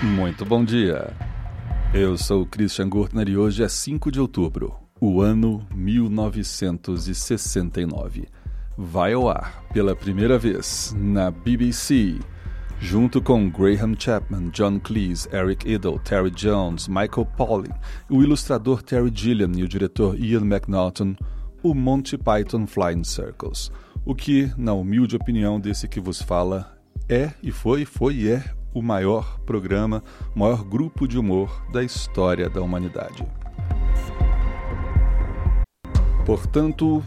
Muito bom dia. Eu sou o Christian Gurtner e hoje é 5 de outubro, o ano 1969. Vai ao ar pela primeira vez na BBC, junto com Graham Chapman, John Cleese, Eric Idle, Terry Jones, Michael Pollan, o ilustrador Terry Gilliam e o diretor Ian McNaughton, o Monty Python Flying Circles. O que, na humilde opinião desse que vos fala, é e foi, foi e é o maior programa, o maior grupo de humor da história da humanidade. Portanto,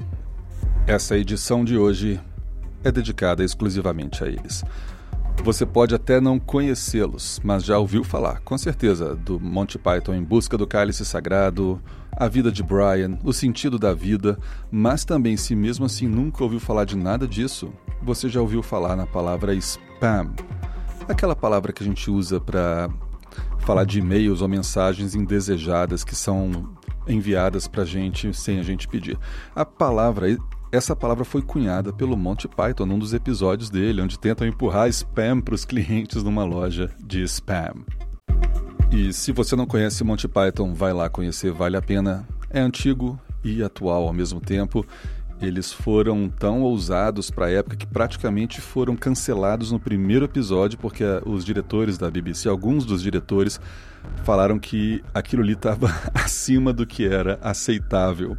essa edição de hoje é dedicada exclusivamente a eles. Você pode até não conhecê-los, mas já ouviu falar, com certeza, do Monty Python em busca do cálice sagrado, a vida de Brian, o sentido da vida, mas também, se mesmo assim nunca ouviu falar de nada disso, você já ouviu falar na palavra spam, aquela palavra que a gente usa para falar de e-mails ou mensagens indesejadas que são enviadas para a gente sem a gente pedir. A palavra, essa palavra foi cunhada pelo Monty Python num dos episódios dele, onde tentam empurrar spam para os clientes numa loja de spam. E se você não conhece Monty Python, vai lá conhecer, vale a pena. É antigo e atual ao mesmo tempo eles foram tão ousados para a época que praticamente foram cancelados no primeiro episódio, porque os diretores da BBC, alguns dos diretores, falaram que aquilo ali estava acima do que era aceitável.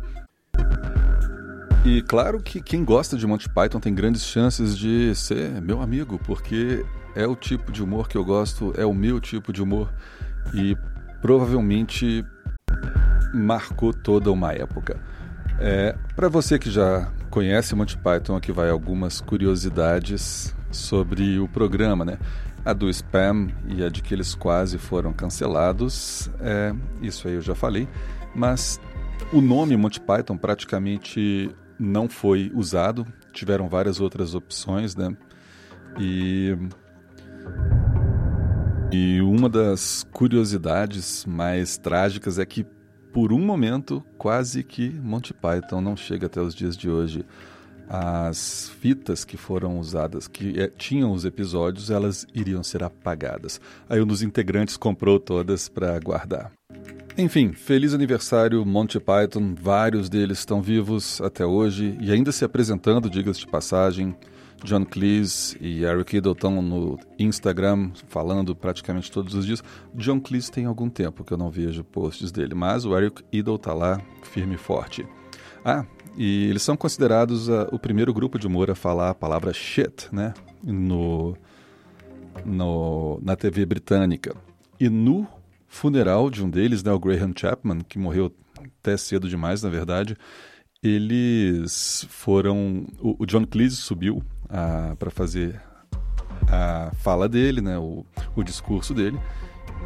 E claro que quem gosta de Monty Python tem grandes chances de ser meu amigo, porque é o tipo de humor que eu gosto, é o meu tipo de humor e provavelmente marcou toda uma época. É, Para você que já conhece Monty Python, aqui vai algumas curiosidades sobre o programa, né? A do spam e a de que eles quase foram cancelados, é, isso aí eu já falei, mas o nome Monty Python praticamente não foi usado, tiveram várias outras opções, né? E e uma das curiosidades mais trágicas é que por um momento, quase que Monty Python não chega até os dias de hoje. As fitas que foram usadas, que é, tinham os episódios, elas iriam ser apagadas. Aí um dos integrantes comprou todas para guardar. Enfim, feliz aniversário Monty Python. Vários deles estão vivos até hoje e ainda se apresentando, diga-se de passagem. John Cleese e Eric Idle estão no Instagram falando praticamente todos os dias. John Cleese tem algum tempo que eu não vejo posts dele, mas o Eric Idle está lá firme e forte. Ah, e eles são considerados uh, o primeiro grupo de humor a falar a palavra shit, né? No, no, na TV britânica. E no funeral de um deles, né, o Graham Chapman, que morreu até cedo demais, na verdade, eles foram. O, o John Cleese subiu para fazer a fala dele, né, o, o discurso dele,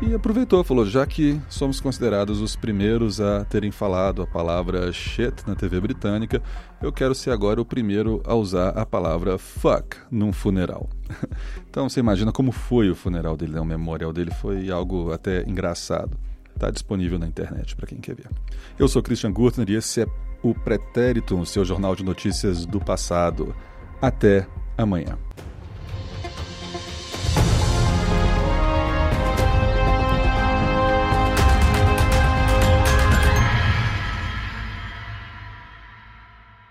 e aproveitou, falou: já que somos considerados os primeiros a terem falado a palavra shit na TV britânica, eu quero ser agora o primeiro a usar a palavra fuck num funeral. então você imagina como foi o funeral dele, né? o memorial dele foi algo até engraçado. Está disponível na internet para quem quer ver. Eu sou Christian Gurtner e esse é o Pretérito, seu jornal de notícias do passado. Até amanhã.